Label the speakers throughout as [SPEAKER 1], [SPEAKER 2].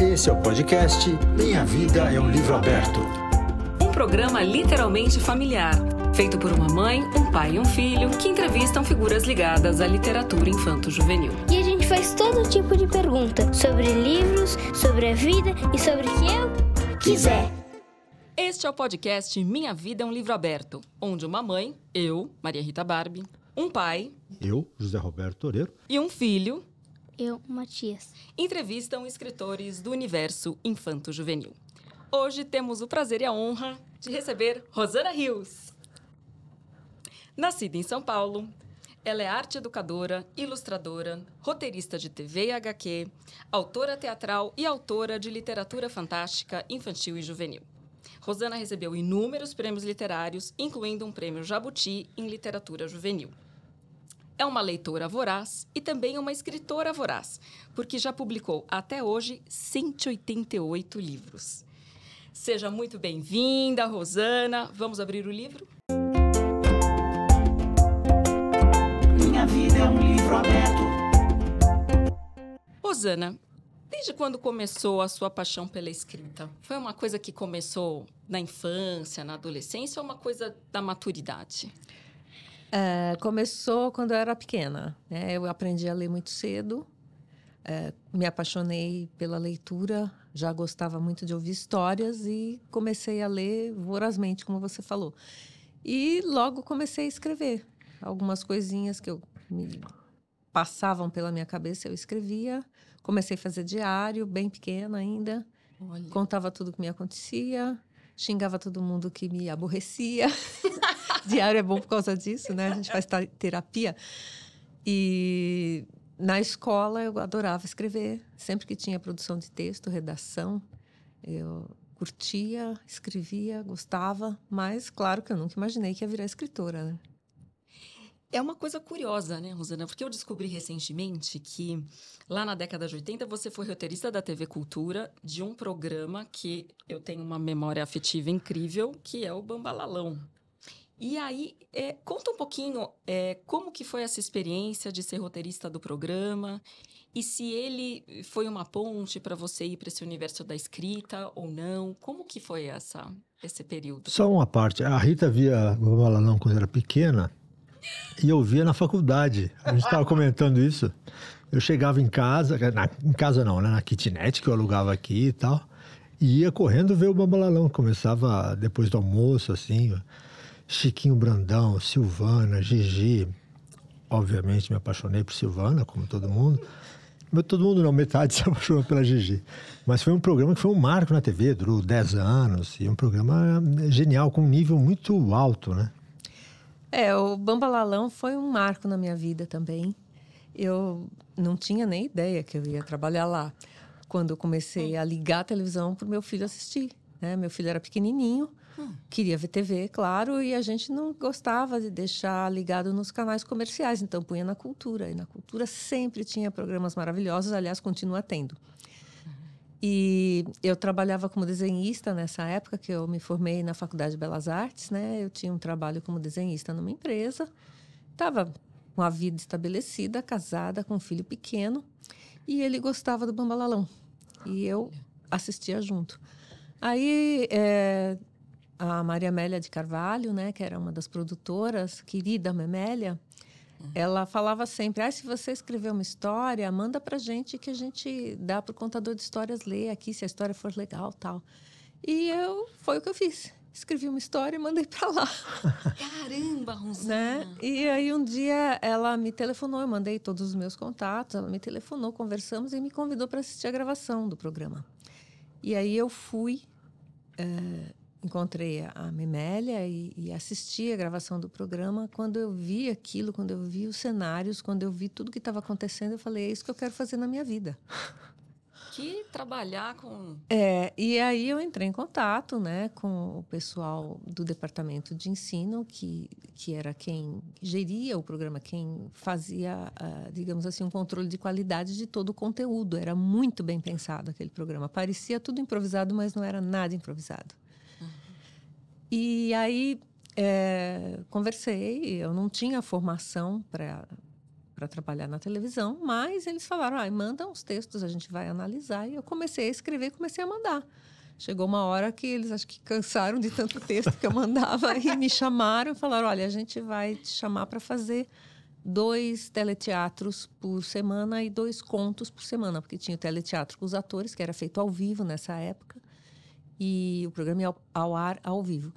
[SPEAKER 1] Esse é o podcast Minha Vida é um Livro Aberto.
[SPEAKER 2] Um programa literalmente familiar, feito por uma mãe, um pai e um filho que entrevistam figuras ligadas à literatura infanto-juvenil.
[SPEAKER 3] E a gente faz todo tipo de pergunta sobre livros, sobre a vida e sobre o que eu quiser.
[SPEAKER 2] Este é o podcast Minha Vida é um Livro Aberto, onde uma mãe, eu, Maria Rita Barbie, um pai,
[SPEAKER 1] Eu, José Roberto Toreiro.
[SPEAKER 2] e um filho
[SPEAKER 3] Eu, Matias.
[SPEAKER 2] entrevistam escritores do universo infanto-juvenil. Hoje temos o prazer e a honra de receber Rosana Rios. Nascida em São Paulo, ela é arte educadora, ilustradora, roteirista de TV e HQ, autora teatral e autora de literatura fantástica infantil e juvenil. Rosana recebeu inúmeros prêmios literários, incluindo um prêmio Jabuti em literatura juvenil. É uma leitora voraz e também uma escritora voraz, porque já publicou até hoje 188 livros. Seja muito bem-vinda, Rosana. Vamos abrir o livro?
[SPEAKER 4] Minha vida é um livro aberto.
[SPEAKER 2] Rosana, desde quando começou a sua paixão pela escrita? Foi uma coisa que começou na infância, na adolescência ou uma coisa da maturidade?
[SPEAKER 5] É, começou quando eu era pequena. né? Eu aprendi a ler muito cedo, é, me apaixonei pela leitura, já gostava muito de ouvir histórias e comecei a ler vorazmente, como você falou. E logo comecei a escrever. Algumas coisinhas que eu me passavam pela minha cabeça, eu escrevia. Comecei a fazer diário, bem pequena ainda.
[SPEAKER 2] Olha.
[SPEAKER 5] Contava tudo que me acontecia, xingava todo mundo que me aborrecia. Diário é bom por causa disso, né? A gente faz terapia. E na escola eu adorava escrever. Sempre que tinha produção de texto, redação, eu curtia, escrevia, gostava. Mas, claro que eu nunca imaginei que ia virar escritora, né?
[SPEAKER 2] É uma coisa curiosa, né, Rosana? Porque eu descobri recentemente que lá na década de 80 você foi roteirista da TV Cultura de um programa que eu tenho uma memória afetiva incrível, que é o Bambalalão. E aí, é, conta um pouquinho é, como que foi essa experiência de ser roteirista do programa e se ele foi uma ponte para você ir para esse universo da escrita ou não. Como que foi essa, esse período?
[SPEAKER 1] Só uma parte. A Rita via o Balalão quando era pequena e eu via na faculdade. A gente estava comentando isso. Eu chegava em casa, na- em casa não, né? Na kitnet que eu alugava aqui e tal. E ia correndo ver o Bambalalão. Começava depois do almoço, assim. Chiquinho Brandão, Silvana, Gigi. Obviamente me apaixonei por Silvana, como todo mundo. Mas todo mundo não, metade se apaixonou pela Gigi. Mas foi um programa que foi um marco na TV, durou 10 anos. E um programa genial, com um nível muito alto, né?
[SPEAKER 5] É, o Bambalalão foi um marco na minha vida também. Eu não tinha nem ideia que eu ia trabalhar lá. Quando eu comecei a ligar a televisão para o meu filho assistir. Né? Meu filho era pequenininho, queria ver TV, claro, e a gente não gostava de deixar ligado nos canais comerciais, então punha na cultura. E na cultura sempre tinha programas maravilhosos, aliás, continua tendo. E eu trabalhava como desenhista nessa época que eu me formei na Faculdade de Belas Artes, né? Eu tinha um trabalho como desenhista numa empresa, estava com a vida estabelecida, casada, com um filho pequeno, e ele gostava do Bambalalão. E eu assistia junto. Aí eh, a Maria Amélia de Carvalho, né, que era uma das produtoras, querida Memélia, ela falava sempre: ah, se você escrever uma história, manda pra gente que a gente dá pro contador de histórias ler aqui, se a história for legal tal. E eu, foi o que eu fiz. Escrevi uma história e mandei para lá,
[SPEAKER 2] Caramba, Rosana!
[SPEAKER 5] né? E aí um dia ela me telefonou, eu mandei todos os meus contatos, ela me telefonou, conversamos e me convidou para assistir a gravação do programa. E aí eu fui, eh, encontrei a Memélia e, e assisti a gravação do programa. Quando eu vi aquilo, quando eu vi os cenários, quando eu vi tudo que estava acontecendo, eu falei: é isso que eu quero fazer na minha vida.
[SPEAKER 2] Que trabalhar com
[SPEAKER 5] É, e aí eu entrei em contato né, com o pessoal do departamento de ensino, que, que era quem geria o programa, quem fazia, ah, digamos assim, um controle de qualidade de todo o conteúdo. Era muito bem pensado aquele programa. Parecia tudo improvisado, mas não era nada improvisado. E aí é, conversei, eu não tinha formação para para trabalhar na televisão, mas eles falaram: ah, manda uns textos, a gente vai analisar. E eu comecei a escrever, comecei a mandar. Chegou uma hora que eles acho que cansaram de tanto texto que eu mandava e me chamaram e falaram: olha, a gente vai te chamar para fazer dois teleteatros por semana e dois contos por semana, porque tinha o teleteatro com os atores, que era feito ao vivo nessa época, e o programa ia ao, ar ao vivo.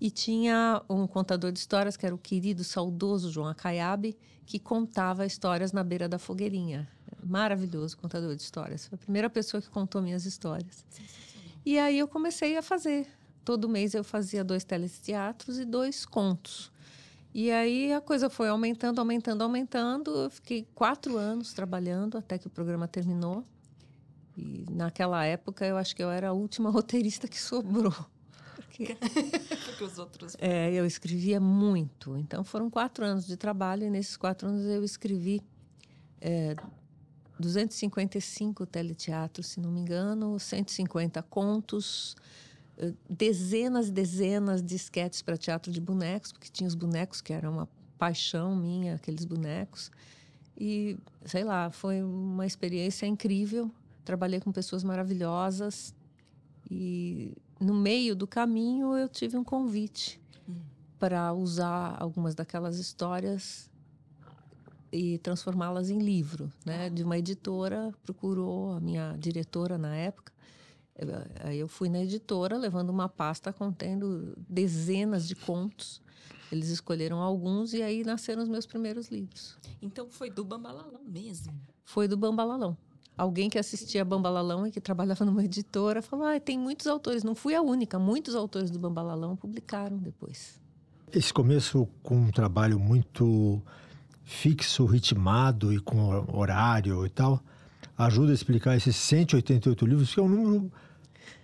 [SPEAKER 5] E tinha um contador de histórias, que era o querido, saudoso João Acaiabe, que contava histórias na beira da fogueirinha. Maravilhoso contador de histórias. Foi a primeira pessoa que contou minhas histórias. E aí eu comecei a fazer. Todo mês eu fazia dois teleteatros e dois contos. E aí a coisa foi aumentando, aumentando, aumentando. Eu fiquei quatro anos trabalhando até que o programa terminou. E naquela época eu acho que eu era a última roteirista que sobrou. Porque,
[SPEAKER 2] Porque os outros.
[SPEAKER 5] é, eu escrevia muito. Então foram quatro anos de trabalho e nesses quatro anos eu escrevi é, 255 teleteatros, se não me engano, 150 contos, eh, dezenas e dezenas de esquetes para teatro de bonecos, porque tinha os bonecos que eram uma paixão minha, aqueles bonecos. E, sei lá, foi uma experiência incrível. Trabalhei com pessoas maravilhosas. E no meio do caminho eu tive um convite para usar algumas daquelas histórias e transformá-las em livro, né? De uma editora procurou a minha diretora na época. Aí eu fui na editora levando uma pasta contendo dezenas de contos. Eles escolheram alguns e aí nasceram os meus primeiros livros.
[SPEAKER 2] Então foi do Bambalalão mesmo.
[SPEAKER 5] Foi do Bambalalão. Alguém que assistia Bambalalão e que trabalhava numa editora falou: ah, tem muitos autores. Não fui a única, muitos autores do Bambalalão publicaram depois.
[SPEAKER 1] Esse começo com um trabalho muito fixo, ritmado e com horário e tal, ajuda a explicar esses 188 livros, que é um número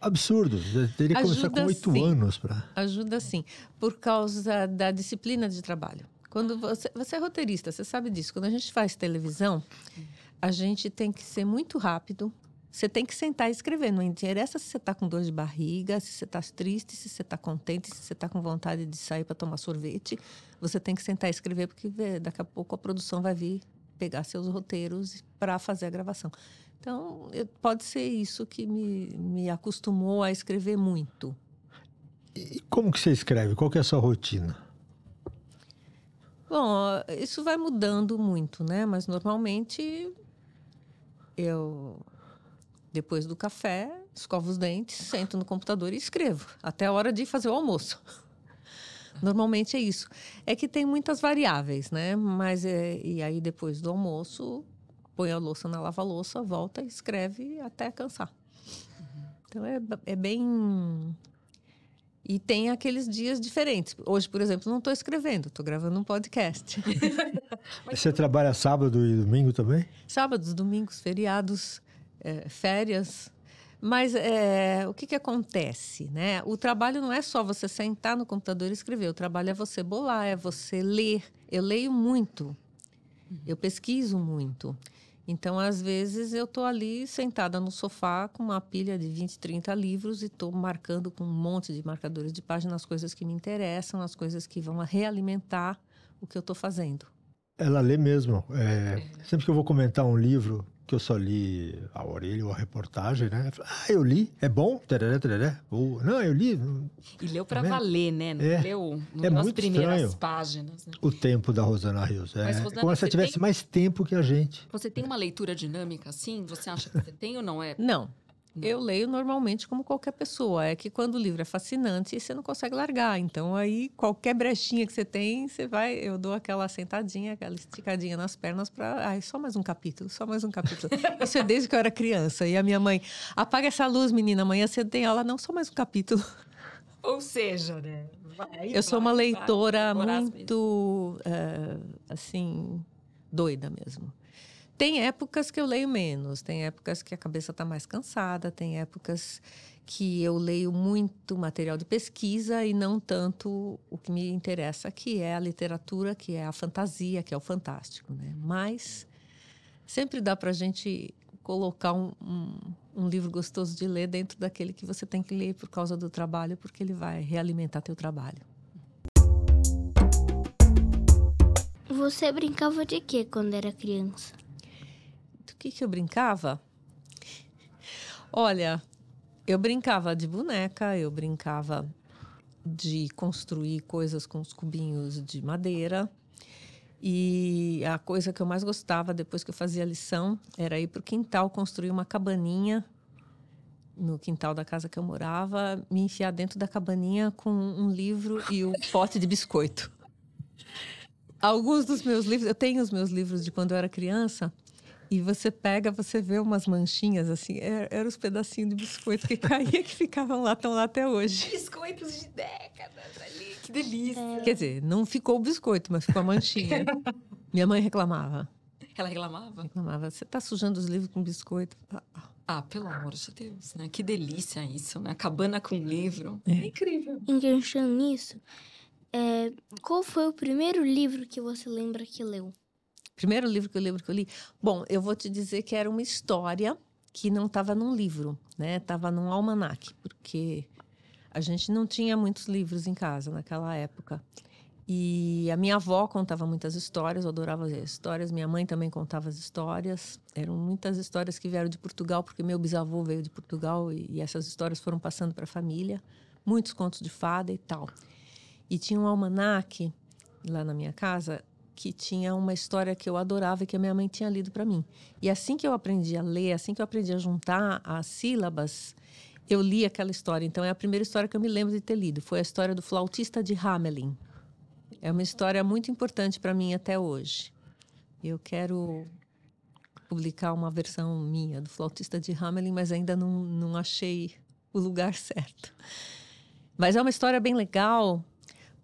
[SPEAKER 1] absurdo. Teria que começar com oito anos para.
[SPEAKER 5] Ajuda sim, por causa da disciplina de trabalho. Quando você, você é roteirista, você sabe disso. Quando a gente faz televisão, a gente tem que ser muito rápido. Você tem que sentar e escrever. Não interessa se você está com dor de barriga, se você está triste, se você está contente, se você está com vontade de sair para tomar sorvete. Você tem que sentar e escrever, porque vê, daqui a pouco a produção vai vir pegar seus roteiros para fazer a gravação. Então, eu- pode ser isso que me, me acostumou a escrever muito.
[SPEAKER 1] E como que você escreve? Qual que é a sua rotina?
[SPEAKER 5] Bom, isso vai mudando muito, né? Mas normalmente eu, depois do café, escovo os dentes, sento no computador e escrevo, até a hora de fazer o almoço. Normalmente é isso. É que tem muitas variáveis, né? Mas é, e aí depois do almoço, põe a louça na lava-louça, volta e escreve até cansar. Então é, é bem e tem aqueles dias diferentes. Hoje, por exemplo, não estou escrevendo, estou gravando um podcast.
[SPEAKER 1] Você trabalha sábado e domingo também?
[SPEAKER 5] Sábados, domingos, feriados, eh, férias. Mas eh, o que, que acontece? Né? O trabalho não é só você sentar no computador e escrever. O trabalho é você bolar, é você ler. Eu leio muito. Eu pesquiso muito. Então, às vezes, eu estou ali sentada no sofá com uma pilha de 20, 30 livros e estou marcando com um monte de marcadores de página as coisas que me interessam, as coisas que vão realimentar o que eu estou fazendo.
[SPEAKER 1] Ela lê mesmo. É, sempre que eu vou comentar um livro que eu só li a orelha ou a reportagem, né? Ah, eu li, é bom? Tereré, tereré. Ou, não, eu li.
[SPEAKER 2] E leu pra
[SPEAKER 1] Tá
[SPEAKER 2] valer, né? Não
[SPEAKER 1] É.
[SPEAKER 2] leu
[SPEAKER 1] É
[SPEAKER 2] nas
[SPEAKER 1] muito
[SPEAKER 2] primeiras
[SPEAKER 1] estranho.
[SPEAKER 2] páginas. Né?
[SPEAKER 1] O tempo da Rosana Rios. É
[SPEAKER 2] Mas, Rosana,
[SPEAKER 1] como se
[SPEAKER 2] você
[SPEAKER 1] ela tivesse
[SPEAKER 2] tem-
[SPEAKER 1] mais tempo que a gente.
[SPEAKER 2] Você tem uma leitura dinâmica assim? Você acha que você tem ou não é?
[SPEAKER 5] Não. Eu leio normalmente como qualquer pessoa. É que quando o livro é fascinante, você não consegue largar. Então, aí, qualquer brechinha que você tem, você vai. Eu dou aquela sentadinha, aquela esticadinha nas pernas para. Ai, só mais um capítulo, só mais um capítulo. Isso é desde que eu era criança. E a minha mãe, apaga essa luz, menina, amanhã você tem aula. Não, só mais um capítulo.
[SPEAKER 2] Ou seja, né? Vai,
[SPEAKER 5] Eu sou uma leitora
[SPEAKER 2] vai,
[SPEAKER 5] muito, eh, assim, doida mesmo. Tem épocas que eu leio menos, tem épocas que a cabeça está mais cansada, tem épocas que eu leio muito material de pesquisa e não tanto o que me interessa, que é a literatura, que é a fantasia, que é o fantástico. Né? Mas sempre dá para a gente colocar um, um, um livro gostoso de ler dentro daquele que você tem que ler por causa do trabalho, porque ele vai realimentar teu trabalho.
[SPEAKER 3] você brincava de quê quando era criança?
[SPEAKER 5] Que, que eu brincava? Olha, eu brincava de boneca, eu brincava de construir coisas com os cubinhos de madeira. E a coisa que eu mais gostava depois que eu fazia a lição era ir para o quintal construir uma cabaninha no quintal da casa que eu morava, me enfiar dentro da cabaninha com um livro e um pote de biscoito. Alguns dos meus livros, eu tenho os meus livros de quando eu era criança, e você pega, você vê umas manchinhas assim, eram era os pedacinhos de biscoito que caía que ficavam lá, estão lá até hoje.
[SPEAKER 2] Biscoitos de décadas ali, que delícia.
[SPEAKER 5] Quer dizer, não ficou o biscoito, mas ficou a manchinha. Minha mãe reclamava.
[SPEAKER 2] Ela reclamava?
[SPEAKER 5] Reclamava, você está sujando os livros com biscoito.
[SPEAKER 2] Ah, pelo amor de Deus, né? Que delícia isso, né? Cabana com livro. É, incrível.
[SPEAKER 3] Enganchando nisso, é, qual foi o primeiro livro que você lembra que leu?
[SPEAKER 5] Primeiro livro que eu lembro que eu li? Bom, eu vou te dizer que era uma história que não estava num livro, né? Estava num almanaque, porque a gente não tinha muitos livros em casa naquela época. E a minha avó contava muitas histórias, eu adorava as histórias. Minha mãe também contava as histórias. Eram muitas histórias que vieram de Portugal, porque meu bisavô veio de Portugal e, e essas histórias foram passando para a família. Muitos contos de fada e tal. E tinha um almanaque lá na minha casa que tinha uma história que eu adorava e que a minha mãe tinha lido para mim. E assim que eu aprendi a ler, assim que eu aprendi a juntar as sílabas, eu li aquela história. Então é a primeira história que eu me lembro de ter lido. Foi a história do flautista de Hamelin. É uma história muito importante para mim até hoje. Eu quero publicar uma versão minha do flautista de Hamelin, mas ainda não, não achei o lugar certo. Mas é uma história bem legal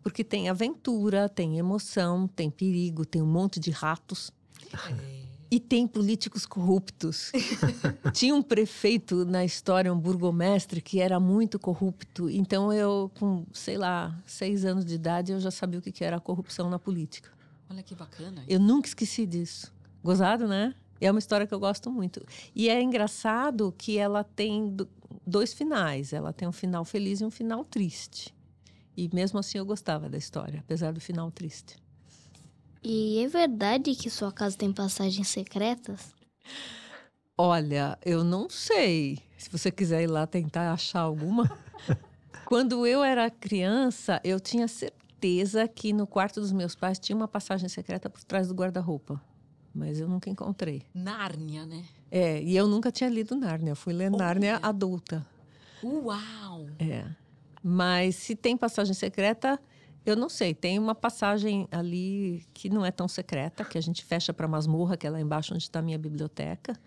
[SPEAKER 5] porque tem aventura, tem emoção, tem perigo, tem um monte de ratos. É. E tem políticos corruptos. Tinha um prefeito na história, um burgomestre, que era muito corrupto. Então eu, com, sei lá, seis anos de idade, eu já sabia o que era a corrupção na política.
[SPEAKER 2] Olha que bacana.
[SPEAKER 5] Eu nunca esqueci disso. Gozado, né? É uma história que eu gosto muito. E é engraçado que ela tem dois finais. Ela tem um final feliz e um final triste. E mesmo assim eu gostava da história, apesar do final triste.
[SPEAKER 3] E é verdade que sua casa tem passagens secretas?
[SPEAKER 5] Olha, eu não sei. Se você quiser ir lá tentar achar alguma. Quando eu era criança, eu tinha certeza que no quarto dos meus pais tinha uma passagem secreta por trás do guarda-roupa. Mas eu nunca encontrei.
[SPEAKER 2] Nárnia, né?
[SPEAKER 5] É, e eu nunca tinha lido Nárnia. Eu fui ler Nárnia adulta.
[SPEAKER 2] Uau!
[SPEAKER 5] É. Mas se tem passagem secreta, eu não sei. Tem uma passagem ali que não é tão secreta, que a gente fecha para a masmorra, que é lá embaixo onde está a minha biblioteca.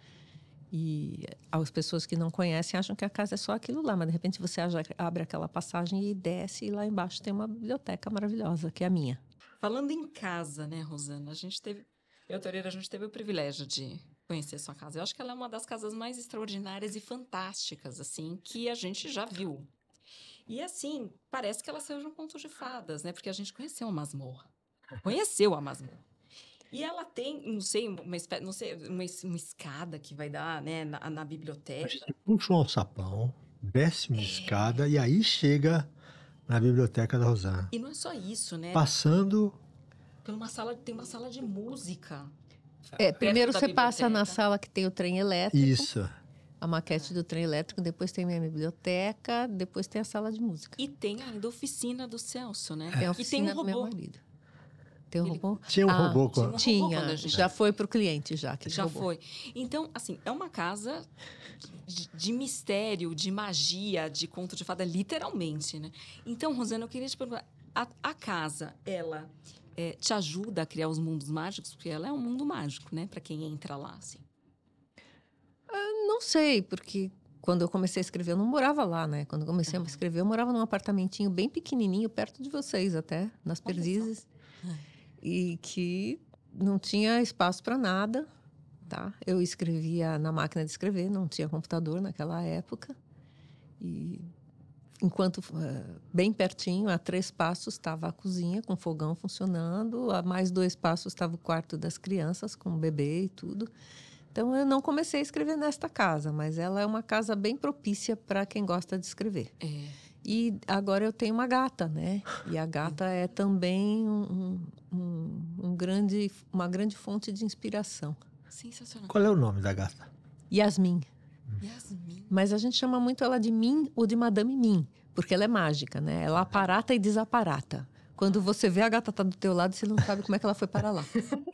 [SPEAKER 5] E as pessoas que não conhecem acham que a casa é só aquilo lá, mas de repente você abre aquela passagem e desce, e lá embaixo tem uma biblioteca maravilhosa, que é a minha.
[SPEAKER 2] Falando em casa, né, Rosana? A gente teve. Eu, Toreira, a gente teve o privilégio de conhecer sua casa. Eu acho que ela é uma das casas mais extraordinárias e fantásticas, assim, que a gente já viu e assim, parece que ela saiu de um conto de fadas, né? Porque a gente conheceu a masmorra. Conheceu a masmorra. E ela tem, não sei, uma, não sei, uma, uma escada que vai dar, né, na, na biblioteca. A gente
[SPEAKER 1] puxa um alçapão, desce uma é. escada e aí chega na biblioteca da Rosana.
[SPEAKER 2] E não é só isso, né?
[SPEAKER 1] Passando...
[SPEAKER 2] Tem uma sala, tem uma sala de música.
[SPEAKER 5] É, primeiro você passa na sala que tem o trem elétrico.
[SPEAKER 1] Isso
[SPEAKER 5] a maquete do trem elétrico, depois tem minha biblioteca, depois tem a sala de música.
[SPEAKER 2] E tem ainda a oficina do Celso, né?
[SPEAKER 5] É a oficina tem um do meu marido. Tem um Ele... robô?
[SPEAKER 1] Tinha um ah, robô.
[SPEAKER 5] Tinha, gente... já foi para o cliente já.
[SPEAKER 2] já robô. foi. Então, assim, é uma casa de, de, mistério, de magia, de conto de fada, literalmente, né? Então, Rosana, eu queria te perguntar, a, a casa, ela é, te ajuda a criar os mundos mágicos? Porque ela é um mundo mágico, né? Para quem entra lá, assim.
[SPEAKER 5] Ah, não sei, porque quando eu comecei a escrever, eu não morava lá, né? Quando eu comecei uhum. a escrever, eu morava num apartamentinho bem pequenininho, perto de vocês até, nas Perdizes. E que não tinha espaço para nada, tá? Eu escrevia na máquina de escrever, não tinha computador naquela época. E enquanto uh, bem pertinho, a três passos, estava a cozinha com fogão funcionando, a mais dois passos estava o quarto das crianças com o bebê e tudo. Então eu não comecei a escrever nesta casa, mas ela é uma casa bem propícia para quem gosta de escrever.
[SPEAKER 2] É.
[SPEAKER 5] E agora eu tenho uma gata, né? E a gata é também um, um, um grande, uma grande fonte de inspiração.
[SPEAKER 2] Sensacional.
[SPEAKER 1] Qual é o nome da gata?
[SPEAKER 5] Yasmin.
[SPEAKER 2] Yasmin.
[SPEAKER 5] Mas a gente chama muito ela de Min ou de Madame Min, porque ela é mágica, né? Ela aparata e desaparata. Quando você vê a gata tá do teu lado, você não sabe como é que ela foi para lá.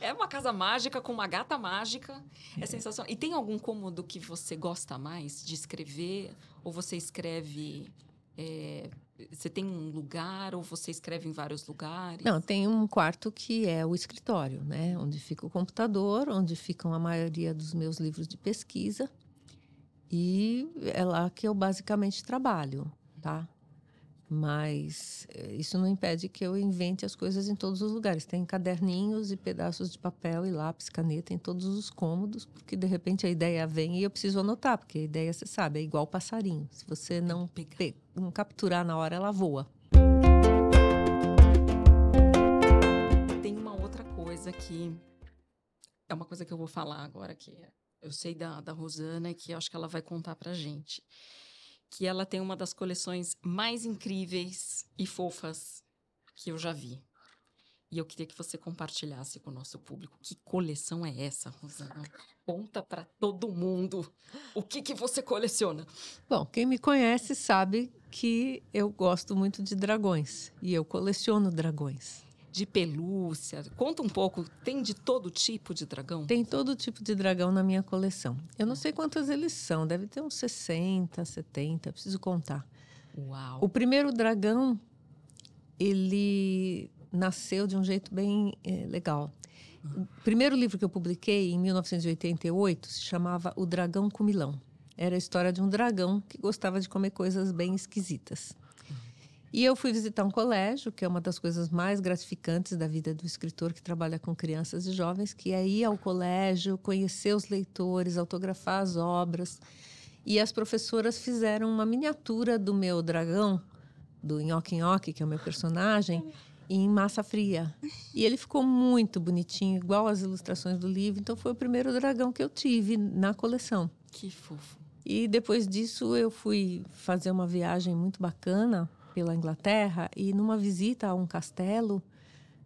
[SPEAKER 2] É uma casa mágica com uma gata mágica. É sensacional. E tem algum cômodo que você gosta mais de escrever? Ou você escreve. é, você tem um lugar ou você escreve em vários lugares?
[SPEAKER 5] Não, tem um quarto que é o escritório, né? Onde fica o computador, onde ficam a maioria dos meus livros de pesquisa. E é lá que eu basicamente trabalho, tá? Mas eh, isso não impede que eu invente as coisas em todos os lugares. Tem caderninhos e pedaços de papel e lápis, caneta em todos os cômodos, porque de repente a ideia vem e eu preciso anotar, porque a ideia, você sabe, é igual passarinho. Se você não, não capturar na hora, ela voa.
[SPEAKER 2] Tem uma outra coisa que é uma coisa que eu vou falar agora que eu sei da, da Rosana e que acho que ela vai contar pra gente. Que ela tem uma das coleções mais incríveis e fofas que eu já vi. E eu queria que você compartilhasse com o nosso público. Que coleção é essa, Rosana? Conta pra todo mundo o que, que você coleciona.
[SPEAKER 5] Bom, quem me conhece sabe que eu gosto muito de dragões e eu coleciono dragões.
[SPEAKER 2] De pelúcia. Conta um pouco. Tem de todo tipo de dragão?
[SPEAKER 5] Tem todo tipo de dragão na minha coleção. Eu não sei quantos eles são, deve ter uns 60, 70, preciso contar.
[SPEAKER 2] Uau.
[SPEAKER 5] O primeiro dragão, ele nasceu de um jeito bem eh, legal. O primeiro livro que eu publiquei, em 1988, se chamava O Dragão Comilão. Era a história de um dragão que gostava de comer coisas bem esquisitas. E eu fui visitar um colégio, que é uma das coisas mais gratificantes da vida do escritor que trabalha com crianças e jovens, que é ir ao colégio, conhecer os leitores, autografar as obras. E as professoras fizeram uma miniatura do meu dragão, do Nhoque Nhoque, que é o meu personagem, em massa fria. E ele ficou muito bonitinho, igual as ilustrações do livro. Então foi o primeiro dragão que eu tive na coleção.
[SPEAKER 2] Que fofo.
[SPEAKER 5] E depois disso eu fui fazer uma viagem muito bacana pela Inglaterra e numa visita a um castelo,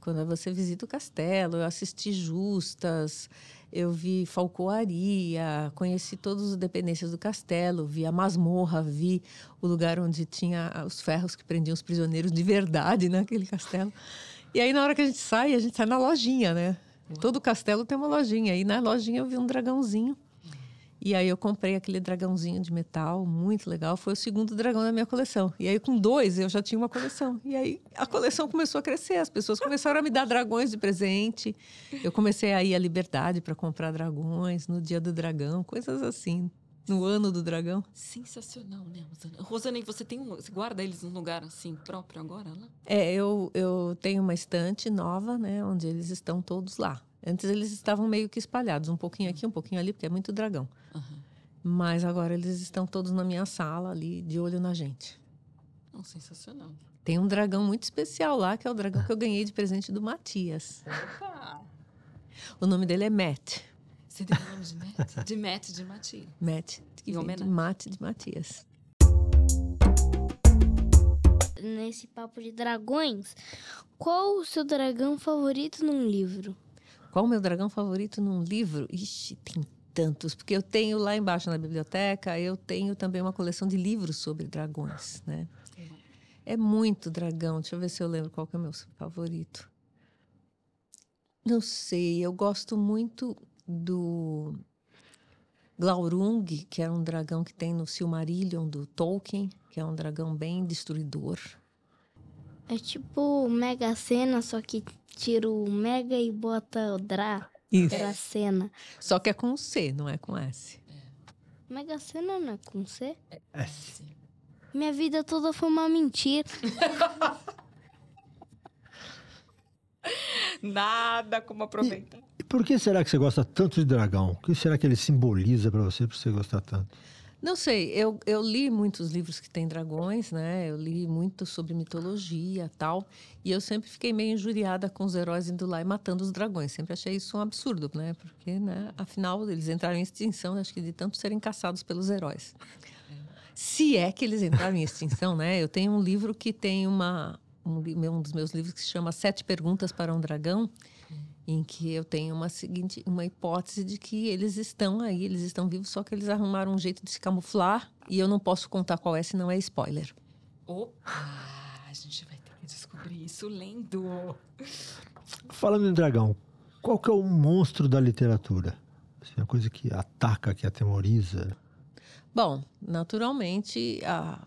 [SPEAKER 5] quando você visita o castelo, eu assisti justas, eu vi falcoaria, conheci todas as dependências do castelo, vi a masmorra, vi o lugar onde tinha os ferros que prendiam os prisioneiros de verdade naquele castelo. E aí na hora que a gente sai, a gente sai na lojinha, né? Todo castelo tem uma lojinha. E na lojinha eu vi um dragãozinho. E aí eu comprei aquele dragãozinho de metal, muito legal. Foi o segundo dragão da minha coleção. E aí com dois eu já tinha uma coleção. E aí a coleção começou a crescer, as pessoas começaram a me dar dragões de presente. Eu comecei a ir à Liberdade para comprar dragões no dia do dragão, coisas assim. No ano do dragão.
[SPEAKER 2] Sensacional, né, Rosana? Rosana, e você tem um, você guarda eles num lugar assim próprio agora lá?
[SPEAKER 5] É, eu, eu tenho uma estante nova, né, onde eles estão todos lá. Antes eles estavam meio que espalhados, um pouquinho aqui, um pouquinho ali, porque é muito dragão.
[SPEAKER 2] Aham.
[SPEAKER 5] Mas agora eles estão todos na minha sala ali, de olho na gente.
[SPEAKER 2] Sensacional.
[SPEAKER 5] Tem um dragão muito especial lá, que é o dragão que eu ganhei de presente do Matias.
[SPEAKER 2] Opa!
[SPEAKER 5] O nome dele é Matt.
[SPEAKER 2] Você deu o nome de Matt? De Matt de Matilde.
[SPEAKER 5] Matt, que vem de. Mate de Matias.
[SPEAKER 3] Nesse papo de dragões, qual o seu dragão favorito num livro?
[SPEAKER 5] Qual o meu dragão favorito num livro? Ixi, tem tantos. Porque eu tenho lá embaixo na biblioteca, eu tenho também uma coleção de livros sobre dragões, né? É muito dragão. Deixa eu ver se eu lembro qual é o meu favorito. Não sei, eu gosto muito do Glaurung, que é um dragão que tem no Silmarillion do Tolkien, que é um dragão bem destruidor.
[SPEAKER 3] É tipo Mega Sena, só que tira o Mega e bota o Dra.
[SPEAKER 5] Isso.
[SPEAKER 3] Dracena.
[SPEAKER 5] Só que é com C, não é com S.
[SPEAKER 3] Mega Sena não é com C?
[SPEAKER 1] É.
[SPEAKER 3] Minha vida toda foi uma mentira.
[SPEAKER 2] Nada como aproveitar.
[SPEAKER 1] E por que será que você gosta tanto de dragão? O que será que ele simboliza para você, para você gostar tanto?
[SPEAKER 5] Não sei, eu, eu li muitos livros que têm dragões, né? Eu li muito sobre mitologia tal. E eu sempre fiquei meio injuriada com os heróis indo lá e matando os dragões. Sempre achei isso um absurdo, né? Porque, né? Afinal, eles entraram em extinção, acho que de tanto serem caçados pelos heróis. Se é que eles entraram em extinção, né? Eu tenho um livro que tem uma um, um dos meus livros que se chama Sete Perguntas para um Dragão, em que eu tenho uma seguinte uma hipótese de que eles estão aí, eles estão vivos, só que eles arrumaram um jeito de se camuflar e eu não posso contar qual é, senão é spoiler.
[SPEAKER 2] Opa! A gente vai ter que descobrir isso lendo.
[SPEAKER 1] Falando em dragão, qual que é o monstro da literatura? Assim, a coisa que ataca, que atemoriza.
[SPEAKER 5] Bom, naturalmente, a-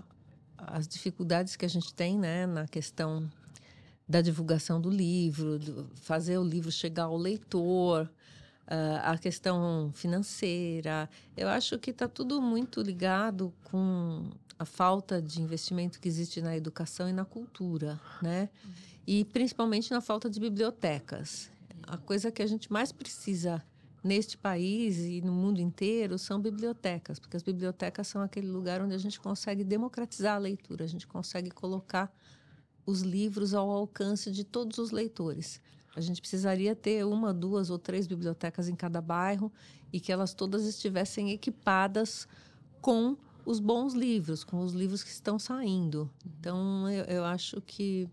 [SPEAKER 5] as dificuldades que a gente tem né, na questão da divulgação do livro, do- fazer o livro chegar ao leitor, ah, a questão financeira. Eu acho que está tudo muito ligado com a falta de investimento que existe na educação e na cultura, né? E principalmente na falta de bibliotecas. A coisa que a gente mais precisa neste país e no mundo inteiro são bibliotecas, porque as bibliotecas são aquele lugar onde a gente consegue democratizar a leitura, a gente consegue colocar os livros ao alcance de todos os leitores. A gente precisaria ter uma, duas ou três bibliotecas em cada bairro e que elas todas estivessem equipadas com os bons livros, com os livros que estão saindo. Então, eu, eu acho que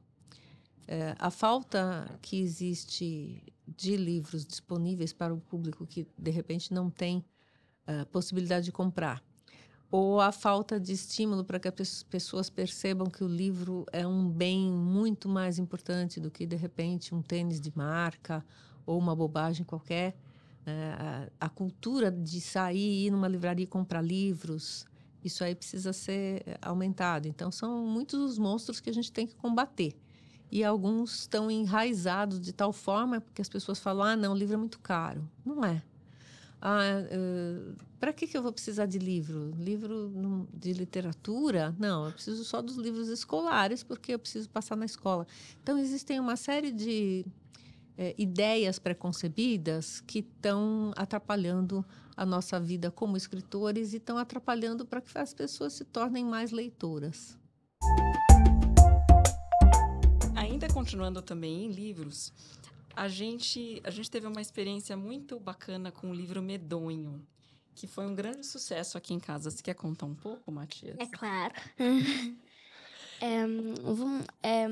[SPEAKER 5] é, a falta que existe de livros disponíveis para o público que, de repente, não tem eh, possibilidade de comprar, ou a falta de estímulo para que as pessoas percebam que o livro é um bem muito mais importante do que, de repente, um tênis de marca ou uma bobagem qualquer. Eh, a, cultura de sair, ir numa livraria e comprar livros, isso aí precisa ser aumentado. Então, são muitos os monstros que a gente tem que combater. E alguns estão enraizados de tal forma porque as pessoas falam: ah, não, o livro é muito caro. Não é. Ah, para que, que eu vou precisar de livro? Livro de literatura? Não, eu preciso só dos livros escolares, porque eu preciso passar na escola. Então, existem uma série de eh, ideias preconcebidas que estão atrapalhando a nossa vida como escritores e estão atrapalhando para que as pessoas se tornem mais leitoras.
[SPEAKER 2] Ainda continuando também em livros, a gente, a gente teve uma experiência muito bacana com o livro Medonho, que foi um grande sucesso aqui em casa. Você quer contar um pouco, Matias?
[SPEAKER 3] É claro. É, vamos- é,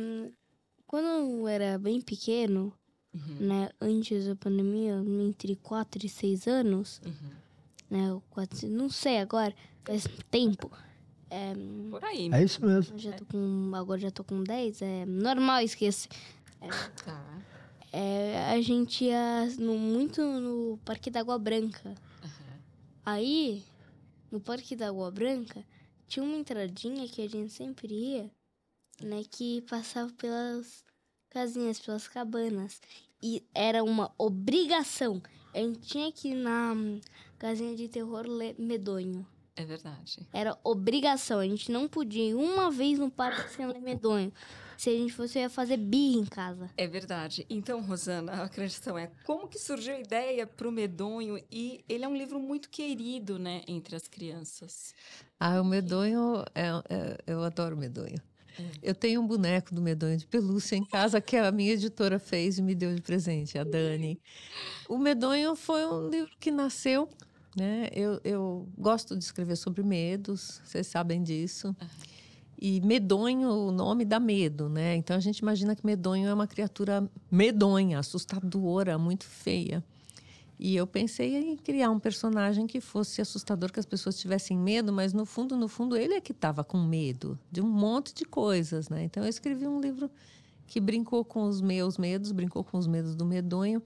[SPEAKER 3] quando eu era bem pequeno,
[SPEAKER 2] Uhum,
[SPEAKER 3] né, antes da pandemia, entre 4 e 6 anos,
[SPEAKER 2] uhum.
[SPEAKER 3] né, quatro, não sei agora, faz tempo. É,
[SPEAKER 2] Por aí.
[SPEAKER 1] É isso mesmo.
[SPEAKER 3] já tô com, agora já tô com 10, é normal esquecer.
[SPEAKER 2] Tá.
[SPEAKER 3] É, a gente ia no- muito no Parque da Água Branca.
[SPEAKER 2] Aham.
[SPEAKER 3] Aí, no Parque da Água Branca, tinha uma entradinha que a gente sempre ia, né? Que passava pelas casinhas, pelas cabanas. E era uma obrigação. A gente tinha que ir na hum, casinha de terror medonho.
[SPEAKER 2] É verdade.
[SPEAKER 3] Era obrigação. A gente não podia ir uma vez no parque sem ler medonho. Se a gente fosse, eu ia fazer birra em casa.
[SPEAKER 2] É verdade. Então, Rosana, a questão é como que surgiu a ideia para o Medonho? E ele é um livro muito querido, né, entre as crianças.
[SPEAKER 5] Ah, o medonho, é, é- eu adoro o medonho. Eu tenho um boneco do medonho de pelúcia em casa que a minha editora fez e me deu de presente, a Dani. O medonho foi um livro que nasceu, né? Eu, eu gosto de escrever sobre medos, vocês sabem disso. E medonho, o nome dá medo, né? Então a gente imagina que medonho é uma criatura medonha, assustadora, muito feia. E eu pensei em criar um personagem que fosse assustador, que as pessoas tivessem medo, mas no fundo, no fundo, ele é que estava com medo de um monte de coisas, né? Então eu escrevi um livro que brincou com os meus medos, brincou com os medos do medonho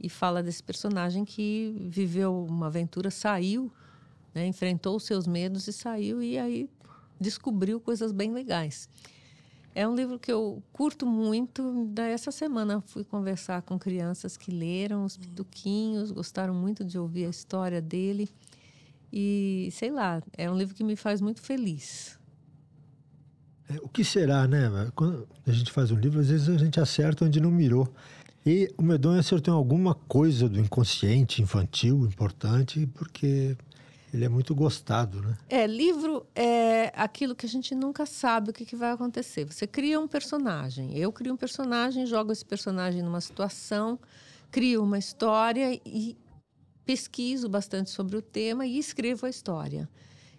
[SPEAKER 5] e fala desse personagem que viveu uma aventura, saiu, né? enfrentou os seus medos e saiu e aí descobriu coisas bem legais. É um livro que eu curto muito. Daí essa semana fui conversar com crianças que leram os pituquinhos, gostaram muito de ouvir a história dele. E sei lá, é um livro que me faz muito feliz.
[SPEAKER 1] É, O que será, né? Quando a gente faz um livro, às vezes a gente acerta onde não mirou. E o Medonho acertou em alguma coisa do inconsciente infantil importante, porque ele é muito gostado, né?
[SPEAKER 5] É, livro é aquilo que a gente nunca sabe o que, que vai acontecer. Você cria um personagem. Eu crio um personagem, jogo esse personagem numa situação, crio uma história e pesquiso bastante sobre o tema e escrevo a história.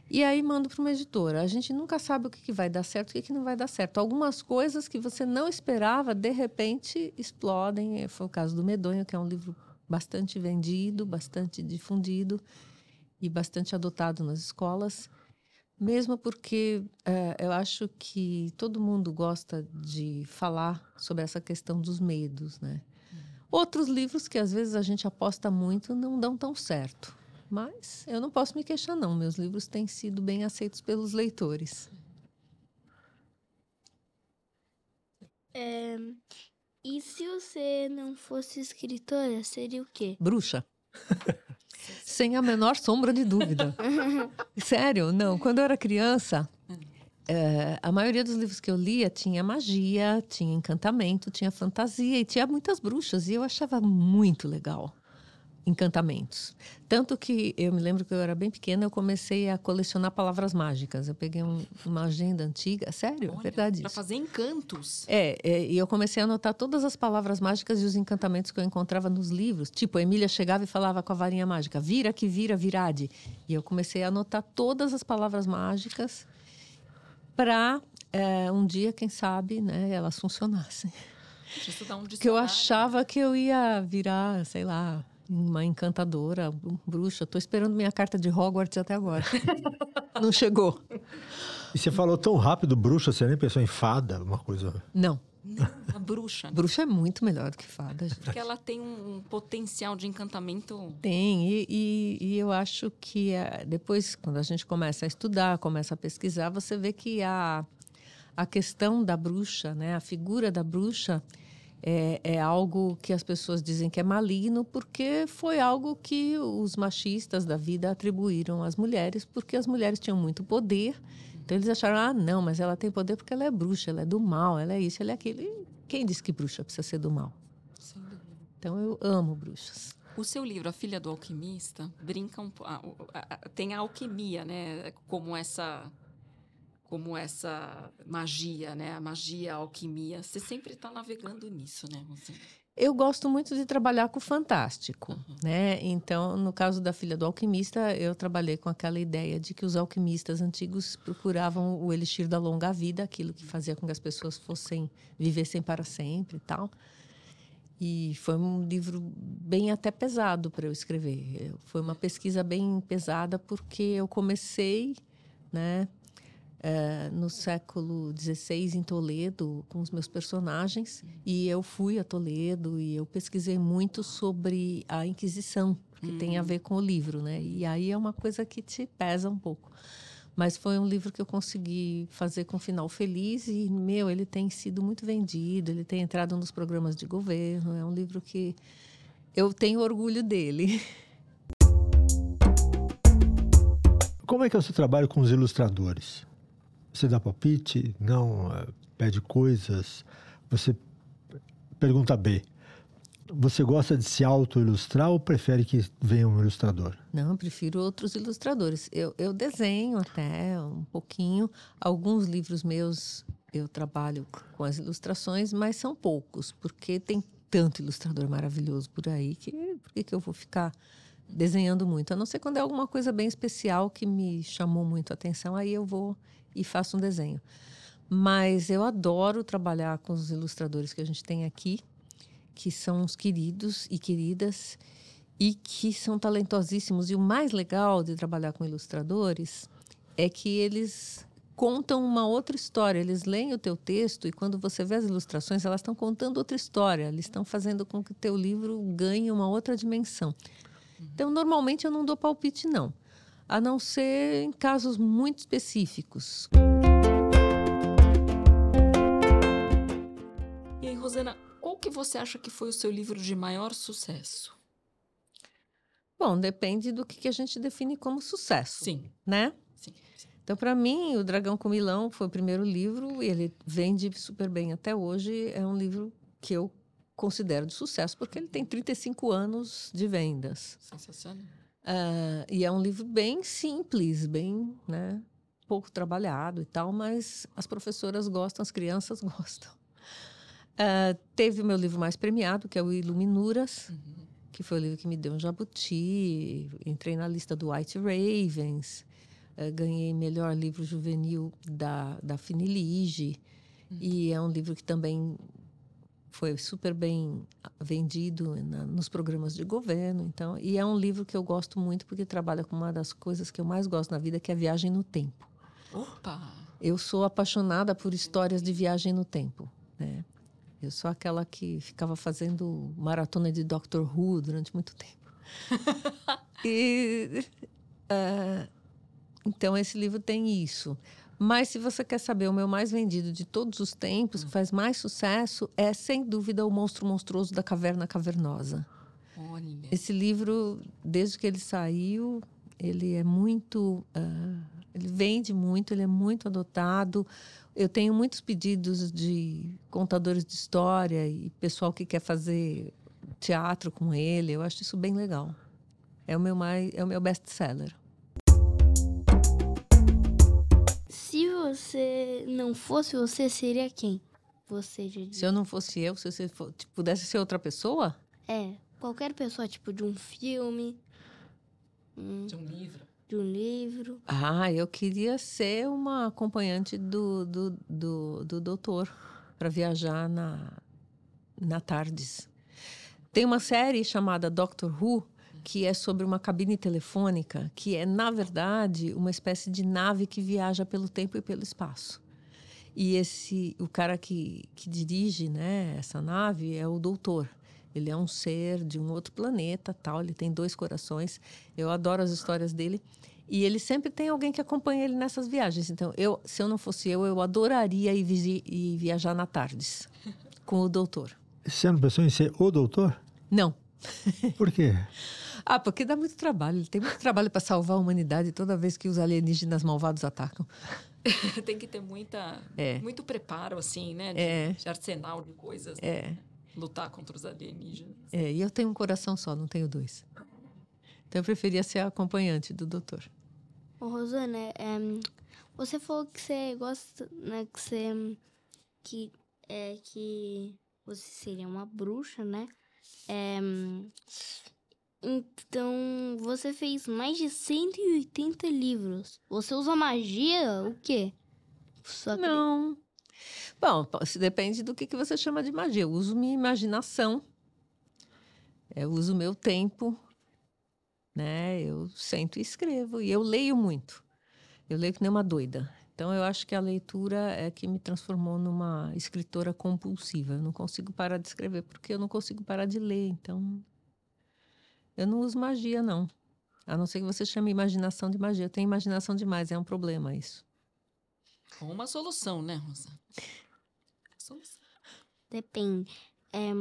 [SPEAKER 5] E aí mando para uma editora. A gente nunca sabe o que, que vai dar certo o que, que não vai dar certo. Algumas coisas que você não esperava, de repente, explodem. Foi o caso do Medonho, que é um livro bastante vendido, bastante difundido e bastante adotado nas escolas. Mesmo porque eh, eu acho que todo mundo gosta de falar sobre essa questão dos medos, né? Outros livros que às vezes a gente aposta muito não dão tão certo. Mas eu não posso me queixar, não. Meus livros têm sido bem aceitos pelos leitores.
[SPEAKER 3] É, e se você não fosse escritora, seria o quê?
[SPEAKER 5] Bruxa. Sem a menor sombra de dúvida. Sério, não. Quando eu era criança, eh, a maioria dos livros que eu lia tinha magia, tinha encantamento, tinha fantasia e tinha muitas bruxas. E eu achava muito legal encantamentos. Tanto que eu me lembro que eu era bem pequena, eu comecei a colecionar palavras mágicas. Eu peguei um- uma agenda antiga, sério, é verdade
[SPEAKER 2] Pra
[SPEAKER 5] isso.
[SPEAKER 2] fazer encantos.
[SPEAKER 5] É, é, e eu comecei a anotar todas as palavras mágicas e os encantamentos que eu encontrava nos livros. Tipo, a Emília chegava e falava com a varinha mágica, vira que vira, virade. E eu comecei a anotar todas as palavras mágicas para um dia, quem sabe, né, elas funcionassem.
[SPEAKER 2] Um
[SPEAKER 5] Porque eu achava que eu ia virar, sei lá, uma encantadora, bruxa. Tô esperando minha carta de Hogwarts até agora. Não chegou.
[SPEAKER 1] E você falou tão rápido, bruxa, você nem pensou em fada, uma coisa.
[SPEAKER 5] Não.
[SPEAKER 2] A bruxa.
[SPEAKER 5] Bruxa é muito melhor do que fada. gente.
[SPEAKER 2] Porque ela tem um potencial de encantamento.
[SPEAKER 5] Tem, e, e- e eu acho que eh, depois, quando a gente começa a estudar, começa a pesquisar, você vê que a, a questão da bruxa, né, a figura da bruxa, é, é algo que as pessoas dizem que é maligno, porque foi algo que os machistas da vida atribuíram às mulheres, porque as mulheres tinham muito poder. Então eles acharam, ah, não, mas ela tem poder porque ela é bruxa, ela é do mal, ela é isso, ela é aquilo. E quem disse que bruxa precisa ser do mal?
[SPEAKER 2] Sem dúvida.
[SPEAKER 5] Então eu amo bruxas.
[SPEAKER 2] O seu livro, A Filha do Alquimista, brinca um a- a- a- tem a alquimia, né? Como essa como essa magia, né? A magia, a alquimia. Você sempre está navegando nisso, né? Você...
[SPEAKER 5] Eu gosto muito de trabalhar com o fantástico, né? Então, no caso da filha do alquimista, eu trabalhei com aquela ideia de que os alquimistas antigos procuravam o elixir da longa vida, aquilo que fazia com que as pessoas fossem vivessem para sempre e tal. E foi um livro bem até pesado para eu escrever. Foi uma pesquisa bem pesada porque eu comecei, né, eh, no século XVI em Toledo com os meus personagens e eu fui a Toledo e eu pesquisei muito sobre a Inquisição que tem a ver com o livro, né? E aí é uma coisa que te pesa um pouco. Mas foi um livro que eu consegui fazer com um final feliz e, meu, ele tem sido muito vendido, ele tem entrado nos programas de governo. É um livro que eu tenho orgulho dele.
[SPEAKER 1] Como é que é o seu trabalho com os ilustradores? Você dá palpite? Não? eh, Pede coisas? Você pergunta B. Você gosta de se auto-ilustrar ou prefere que venha um ilustrador?
[SPEAKER 5] Não, eu prefiro outros ilustradores. Eu, eu desenho até um pouquinho. Alguns livros meus eu trabalho com as ilustrações, mas são poucos, porque tem tanto ilustrador maravilhoso por aí que por que, que eu vou ficar desenhando muito? A não ser quando é alguma coisa bem especial que me chamou muito a atenção, aí eu vou e faço um desenho. Mas eu adoro trabalhar com os ilustradores que a gente tem aqui, que são os queridos e queridas e que são talentosíssimos. E o mais legal de trabalhar com ilustradores é que eles contam uma outra história. Eles leem o teu texto e quando você vê as ilustrações, elas estão contando outra história. Eles estão fazendo com que o teu livro ganhe uma outra dimensão. Então, normalmente eu não dou palpite, não. A não ser em casos muito específicos.
[SPEAKER 2] E aí, Rosana, qual que você acha que foi o seu livro de maior sucesso?
[SPEAKER 5] Bom, depende do que que a gente define como sucesso,
[SPEAKER 2] Sim,
[SPEAKER 5] né?
[SPEAKER 2] sim. sim.
[SPEAKER 5] Então, para mim, O Dragão com Milão foi o primeiro livro e ele vende super bem até hoje. É um livro que eu considero de sucesso porque ele tem 35 anos de vendas.
[SPEAKER 2] Sensacional.
[SPEAKER 5] Ah, e é um livro bem simples, bem, né, pouco trabalhado e tal, mas as professoras gostam, as crianças gostam. Ah, teve o meu livro mais premiado, que é o Iluminuras, que foi o livro que me deu um jabuti. Entrei na lista do White Ravens. eh, ganhei melhor livro juvenil da, da Finilige. E é um livro que também foi super bem vendido na- nos programas de governo. Então, e é um livro que eu gosto muito porque trabalha com uma das coisas que eu mais gosto na vida, que é a viagem no tempo.
[SPEAKER 2] Opa!
[SPEAKER 5] Eu sou apaixonada por histórias de viagem no tempo, né? Eu sou aquela que ficava fazendo maratona de Doctor Who durante muito tempo. e ah, então esse livro tem isso. Mas se você quer saber o meu mais vendido de todos os tempos, que faz mais sucesso, é sem dúvida o Monstro Monstruoso da Caverna Cavernosa.
[SPEAKER 2] Olha.
[SPEAKER 5] Esse livro, desde que ele saiu, ele é muito. ah, ele vende muito, ele é muito adotado. Eu tenho muitos pedidos de contadores de história e pessoal que quer fazer teatro com ele. Eu acho isso bem legal. É o meu mais, é o meu best-seller.
[SPEAKER 3] Se você não fosse você, seria quem? Você disse.
[SPEAKER 5] Se eu não fosse eu, se você fo- tipo, pudesse ser outra pessoa,
[SPEAKER 3] É, qualquer pessoa, tipo, de um filme, hum,
[SPEAKER 2] De um livro.
[SPEAKER 3] de um livro.
[SPEAKER 5] Ah, eu queria ser uma acompanhante do, do, do, do doutor para viajar na, na Tardes. Tem uma série chamada Doctor Who, que é sobre uma cabine telefônica, que é, na verdade, uma espécie de nave que viaja pelo tempo e pelo espaço. E esse, o cara que, que dirige né, essa nave é o doutor. Ele é um ser de um outro planeta, tal. Ele tem dois corações. Eu adoro as histórias dele. E ele sempre tem alguém que acompanha ele nessas viagens. Então, eu, se eu não fosse eu, eu adoraria ir, visi- ir viajar na Tardes com o doutor.
[SPEAKER 1] Você não pensou em ser o doutor?
[SPEAKER 5] Não.
[SPEAKER 1] Por quê?
[SPEAKER 5] Ah, porque dá muito trabalho. Ele tem muito trabalho para salvar a humanidade toda vez que os alienígenas malvados atacam.
[SPEAKER 2] Tem que ter muita,
[SPEAKER 5] É.
[SPEAKER 2] muito preparo, assim, né? De,
[SPEAKER 5] É.
[SPEAKER 2] de arsenal de coisas.
[SPEAKER 5] É.
[SPEAKER 2] Lutar contra os alienígenas.
[SPEAKER 5] É, e eu tenho um coração só, não tenho dois. Então eu preferia ser a acompanhante do doutor.
[SPEAKER 3] Ô, Rosana, é, você falou que você gosta, né, que você, que, é, que você seria uma bruxa, né? É, então, você fez mais de 180 livros. Você usa magia, o quê? Só
[SPEAKER 5] Não. Bom, se depende do que, que você chama de magia. Eu uso minha imaginação, eu uso meu tempo, né? Eu sento e escrevo. E eu leio muito. Eu leio que nem uma doida. Então, eu acho que a leitura é que me transformou numa escritora compulsiva. Eu não consigo parar de escrever porque eu não consigo parar de ler. Então, eu não uso magia, não. A não ser que você chame imaginação de magia. Eu tenho imaginação demais, é um problema isso.
[SPEAKER 2] Com uma solução, né, Rosa? Solução.
[SPEAKER 3] Depende. É,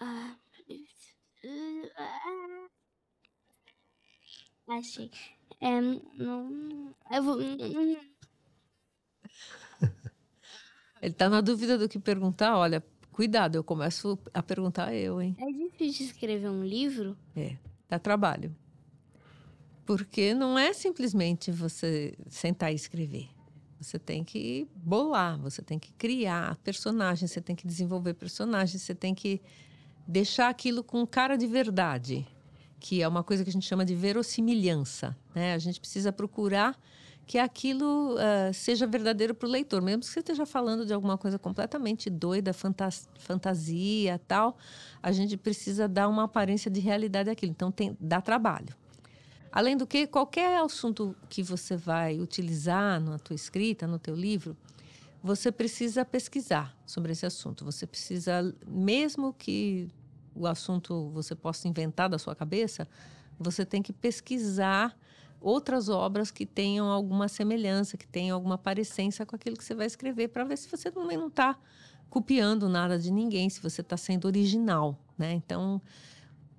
[SPEAKER 3] ah, achei. É, não, eu vou.
[SPEAKER 5] Ele tá na dúvida do que perguntar, olha, cuidado, eu começo a perguntar eu, hein?
[SPEAKER 3] É difícil escrever um livro?
[SPEAKER 5] É, dá trabalho. Porque não é simplesmente você sentar e escrever. Você tem que bolar, você tem que criar personagens, você tem que desenvolver personagens, você tem que deixar aquilo com cara de verdade, que é uma coisa que a gente chama de verossimilhança. Né? A gente precisa procurar que aquilo ah, seja verdadeiro para o leitor, mesmo que você esteja falando de alguma coisa completamente doida, fantas- fantasia, tal, a gente precisa dar uma aparência de realidade àquilo. Então tem, dá trabalho. Além do que, qualquer assunto que você vai utilizar na tua escrita, no teu livro, você precisa pesquisar sobre esse assunto. Você precisa, mesmo que o assunto você possa inventar da sua cabeça, você tem que pesquisar outras obras que tenham alguma semelhança, que tenham alguma parecência com aquilo que você vai escrever, para ver se você também não está copiando nada de ninguém, se você está sendo original, né? Então,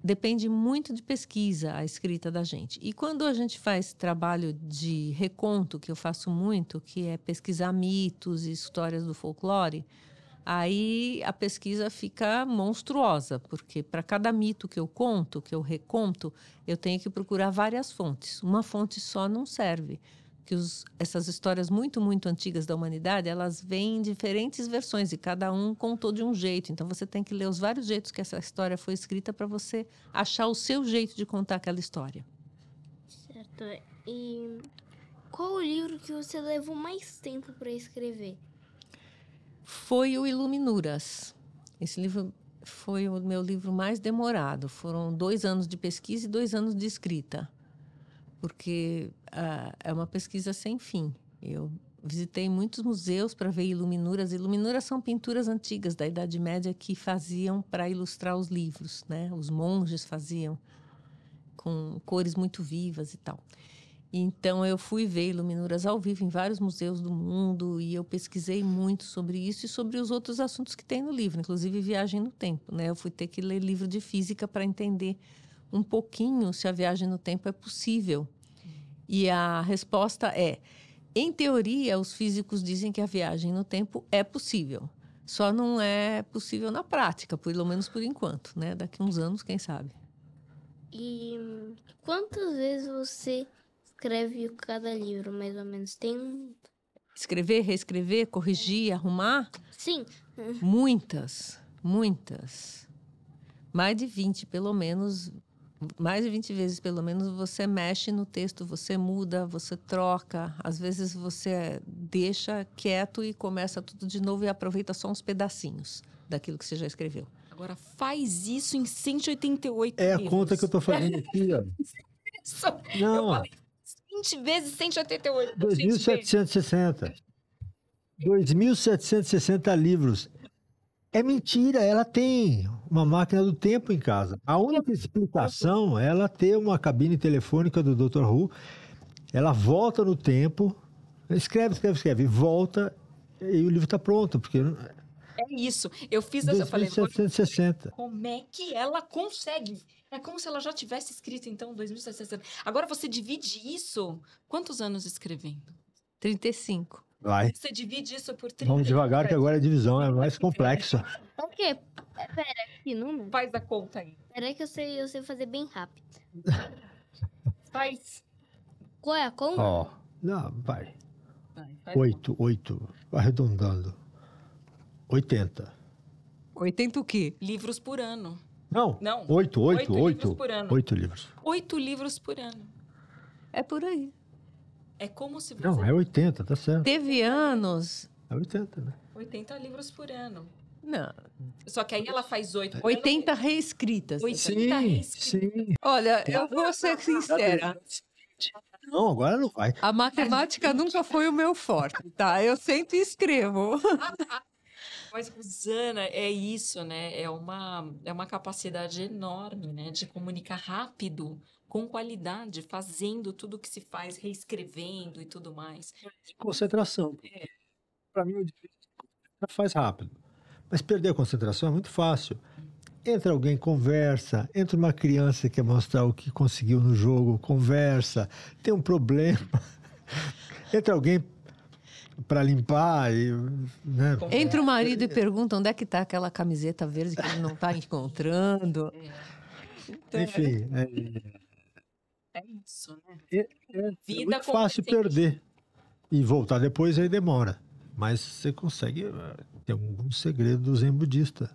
[SPEAKER 5] depende muito de pesquisa a escrita da gente. E quando a gente faz trabalho de reconto, que eu faço muito, que é pesquisar mitos e histórias do folclore, aí a pesquisa fica monstruosa, porque para cada mito que eu conto, que eu reconto, eu tenho que procurar várias fontes. Uma fonte só não serve. Que os, essas histórias muito, muito antigas da humanidade, elas vêm em diferentes versões e cada um contou de um jeito. Então você tem que ler os vários jeitos que essa história foi escrita para você achar o seu jeito de contar aquela história.
[SPEAKER 3] Certo. E qual o livro que você levou mais tempo para escrever?
[SPEAKER 5] Foi o Iluminuras. Esse livro foi o meu livro mais demorado. Foram dois anos de pesquisa e dois anos de escrita, porque ah, é uma pesquisa sem fim. Eu visitei muitos museus para ver iluminuras. Iluminuras são pinturas antigas da Idade Média que faziam para ilustrar os livros, né? Os monges faziam com cores muito vivas e tal. Então eu fui ver iluminuras ao vivo em vários museus do mundo e eu pesquisei muito sobre isso e sobre os outros assuntos que tem no livro, inclusive viagem no tempo, né? Eu fui ter que ler livro de física para entender um pouquinho se a viagem no tempo é possível. E a resposta é: em teoria, os físicos dizem que a viagem no tempo é possível. Só não é possível na prática, pelo menos por enquanto, né? Daqui uns anos, quem sabe.
[SPEAKER 3] E quantas vezes você escreve cada livro, mais ou menos? Tem um.
[SPEAKER 5] Escrever, reescrever, corrigir, arrumar?
[SPEAKER 3] Sim,
[SPEAKER 5] Muitas, muitas. Mais de 20, pelo menos. Mais de 20 vezes, pelo menos, você mexe no texto, você muda, você troca. Às vezes você deixa quieto e começa tudo de novo e aproveita só uns pedacinhos daquilo que você já escreveu.
[SPEAKER 2] Agora faz isso em 188
[SPEAKER 1] É a
[SPEAKER 2] livros.
[SPEAKER 1] conta que eu tô fazendo aqui, ó.
[SPEAKER 2] Isso.
[SPEAKER 1] Não,
[SPEAKER 2] Eu
[SPEAKER 1] ó.
[SPEAKER 2] falei 20 vezes 188. Gente,
[SPEAKER 1] 2.760. 2.760 livros. É mentira, ela tem uma máquina do tempo em casa. A única explicação é ela ter uma cabine telefônica do Dr. Who. Ela volta no tempo, escreve, escreve, escreve, volta e o livro está pronto, porque
[SPEAKER 2] É isso. Eu fiz essa. Eu falei,
[SPEAKER 1] 2.760.
[SPEAKER 2] como é que ela consegue? É como se ela já tivesse escrito, então, 2760. Agora você divide isso. Quantos anos escrevendo?
[SPEAKER 5] 35.
[SPEAKER 1] Vai.
[SPEAKER 2] Você divide isso por 30.
[SPEAKER 1] Vamos devagar, que agora a divisão é mais complexa.
[SPEAKER 3] o quê? É, Pera, que número?
[SPEAKER 2] Faz a conta aí.
[SPEAKER 3] Pera que eu sei, eu sei fazer bem rápido.
[SPEAKER 2] Faz.
[SPEAKER 3] Qual é a conta?
[SPEAKER 1] Ó, não, vai.
[SPEAKER 2] Vai, faz.
[SPEAKER 1] Oito, oito, arredondando. 80.
[SPEAKER 5] 80 o quê?
[SPEAKER 2] Livros por ano.
[SPEAKER 1] Não,
[SPEAKER 2] Não.
[SPEAKER 1] oito, oito,
[SPEAKER 2] Oito livros
[SPEAKER 1] oito.
[SPEAKER 2] por ano.
[SPEAKER 1] Oito livros.
[SPEAKER 2] Oito livros por ano.
[SPEAKER 5] É por aí.
[SPEAKER 2] É como se você...
[SPEAKER 1] Não, é 80, tá certo.
[SPEAKER 5] Teve anos.
[SPEAKER 1] É 80, né?
[SPEAKER 2] 80 livros por ano.
[SPEAKER 5] Não.
[SPEAKER 2] Só que aí ela faz oito.
[SPEAKER 5] 80 reescritas.
[SPEAKER 2] 80 reescritas.
[SPEAKER 1] sim.
[SPEAKER 5] Olha, eu vou ser sincera.
[SPEAKER 1] Não, agora não vai.
[SPEAKER 5] A matemática nunca foi o meu forte, tá? Eu sempre escrevo.
[SPEAKER 2] Mas, Rosana, é isso, né? É uma, é uma capacidade enorme, né? De comunicar rápido, com qualidade, fazendo tudo que se faz, reescrevendo e tudo mais.
[SPEAKER 1] Concentração. Pra mim, o difícil é faz rápido. Mas perder a concentração é muito fácil. Entra alguém, conversa. Entra uma criança que quer mostrar o que conseguiu no jogo, conversa. Tem um problema. Entra alguém para limpar e, né?
[SPEAKER 5] Entra o marido e pergunta onde é que tá aquela camiseta verde que ele não tá encontrando. Então,
[SPEAKER 1] Enfim, é,
[SPEAKER 2] É isso, né?
[SPEAKER 1] é, é
[SPEAKER 2] Vida
[SPEAKER 1] muito fácil perder. E voltar depois aí demora. Mas você consegue. eh, Tem algum segredo do Zen budista.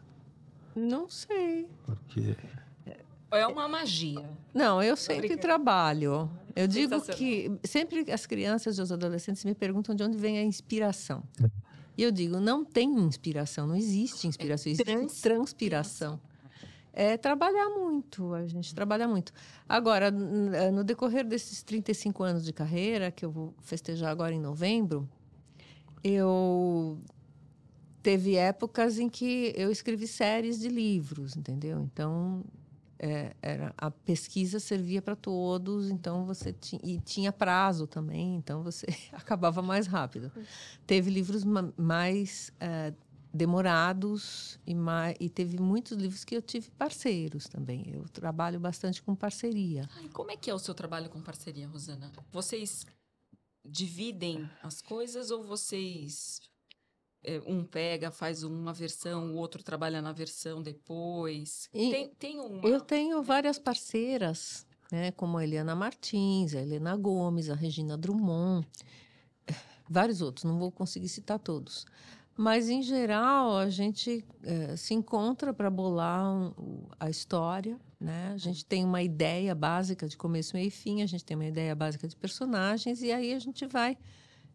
[SPEAKER 5] Não sei.
[SPEAKER 1] Porque
[SPEAKER 2] É uma magia.
[SPEAKER 5] Não, eu sempre
[SPEAKER 2] brincando.
[SPEAKER 5] trabalho. Eu digo
[SPEAKER 2] Sensacional.
[SPEAKER 5] que sempre as crianças e os adolescentes me perguntam de onde vem a inspiração. E eu digo, não tem inspiração, não existe inspiração, existe
[SPEAKER 2] transpiração.
[SPEAKER 5] transpiração. É trabalhar muito, a gente trabalha muito. Agora, no decorrer desses 35 anos de carreira, que eu vou festejar agora em novembro, eu teve épocas em que eu escrevi séries de livros, entendeu? Então, é, era a pesquisa servia para todos, então você e tinha prazo também, então você acabava mais rápido. Teve livros ma- mais eh, demorados e, mais, e teve muitos livros que eu tive parceiros também. Eu trabalho bastante com parceria.
[SPEAKER 2] Ai, como é que é o seu trabalho com parceria, Rosana? Vocês dividem as coisas ou vocês é, um pega, faz uma versão, o outro trabalha na versão depois?
[SPEAKER 5] E
[SPEAKER 2] tem, tem uma.
[SPEAKER 5] Eu tenho várias parceiras, né, como a Eliana Martins, a Helena Gomes, a Regina Drummond, vários outros, não vou conseguir citar todos. Mas, em geral, a gente eh, se encontra para bolar um- a história né? A gente tem uma ideia básica de começo, meio e fim, a gente tem uma ideia básica de personagens e aí a gente vai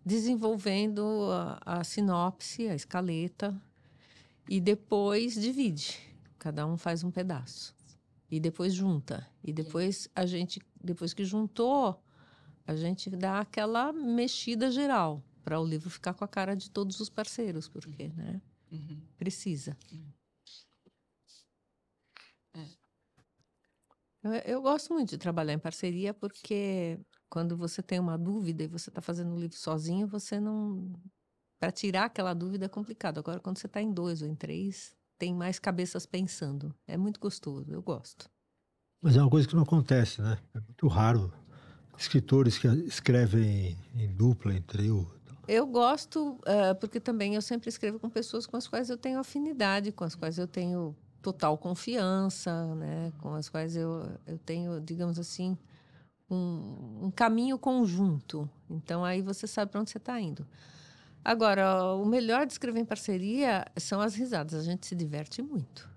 [SPEAKER 5] desenvolvendo a, a sinopse, a escaleta e depois divide. Cada um faz um pedaço e depois junta e depois a gente, depois que juntou, a gente dá aquela mexida geral para o livro ficar com a cara de todos os parceiros, porque, né?
[SPEAKER 2] Uhum.
[SPEAKER 5] Precisa.
[SPEAKER 2] É.
[SPEAKER 5] Eu, eu gosto muito de trabalhar em parceria porque quando você tem uma dúvida e você está fazendo um livro sozinho, você não. Para tirar aquela dúvida é complicado. Agora, quando você está em dois ou em três, tem mais cabeças pensando. É muito gostoso, eu gosto.
[SPEAKER 1] Mas é uma coisa que não acontece, né? É muito raro escritores que escrevem em dupla, em trio.
[SPEAKER 5] Eu gosto, eh, porque também eu sempre escrevo com pessoas com as quais eu tenho afinidade, com as quais eu tenho total confiança, né? com as quais eu, eu tenho, digamos assim, um, um caminho conjunto. Então, aí você sabe para onde você está indo. Agora, o melhor de escrever em parceria são as risadas. A gente se diverte muito.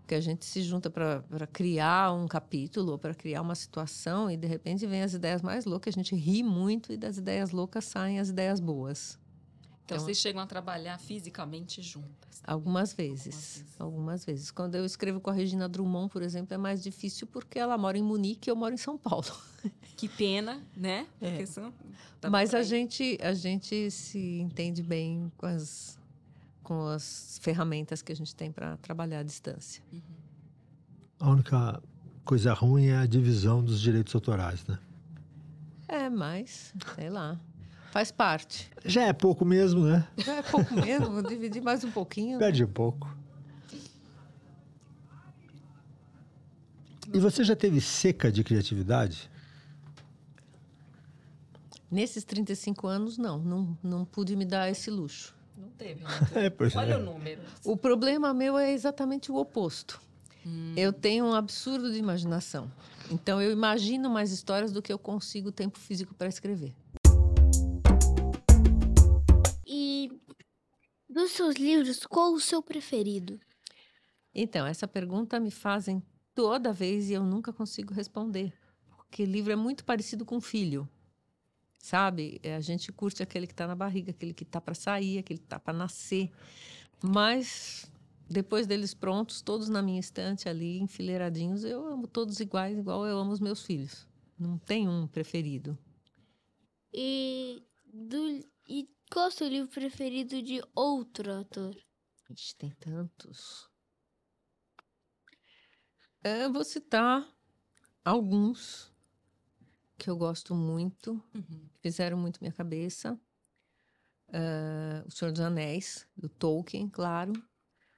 [SPEAKER 5] Porque a gente se junta para criar um capítulo, ou para criar uma situação, e de repente vem as ideias mais loucas. A gente ri muito, e das ideias loucas saem as ideias boas.
[SPEAKER 2] Então,
[SPEAKER 5] Então-
[SPEAKER 2] vocês chegam a trabalhar fisicamente juntas.
[SPEAKER 5] Algumas vezes. Algumas vezes. Quando eu escrevo com a Regina Drummond, por exemplo, é mais difícil porque ela mora em Munique e eu moro em São Paulo.
[SPEAKER 2] Que pena, né?
[SPEAKER 5] É.
[SPEAKER 2] São- tá
[SPEAKER 5] Mas a gente, a gente se entende bem com as, com as ferramentas que a gente tem para trabalhar à distância.
[SPEAKER 1] A única coisa ruim é a divisão dos direitos autorais, né?
[SPEAKER 5] É, mas, sei lá. Faz parte.
[SPEAKER 1] Já é pouco mesmo, né?
[SPEAKER 5] Já é pouco mesmo, vou dividir mais um pouquinho.
[SPEAKER 1] Perde um pouco. E você já teve seca de criatividade?
[SPEAKER 5] Nesses 35 anos, não, não, não pude me dar esse luxo.
[SPEAKER 2] Não teve, né?
[SPEAKER 1] É, pois
[SPEAKER 2] Olha
[SPEAKER 1] é.
[SPEAKER 2] o número.
[SPEAKER 5] O problema meu é exatamente o oposto. Eu tenho um absurdo de imaginação. Então, eu imagino mais histórias do que eu consigo tempo físico para escrever.
[SPEAKER 3] Dos seus livros, qual o seu preferido?
[SPEAKER 5] Então, essa pergunta me fazem toda vez e eu nunca consigo responder. Porque livro é muito parecido com filho. Sabe? É, A gente curte aquele que está na barriga, aquele que está para sair, aquele que está para nascer. Mas depois deles prontos, todos na minha estante ali, enfileiradinhos, eu amo todos iguais, igual eu amo os meus filhos. Não tem um preferido.
[SPEAKER 3] E, do, e qual é o seu livro preferido de outro autor?
[SPEAKER 5] Ixi, tem tantos. É, vou citar alguns que eu gosto muito,
[SPEAKER 2] Uhum.
[SPEAKER 5] que fizeram muito minha cabeça. É, o Senhor dos Anéis, do Tolkien, claro.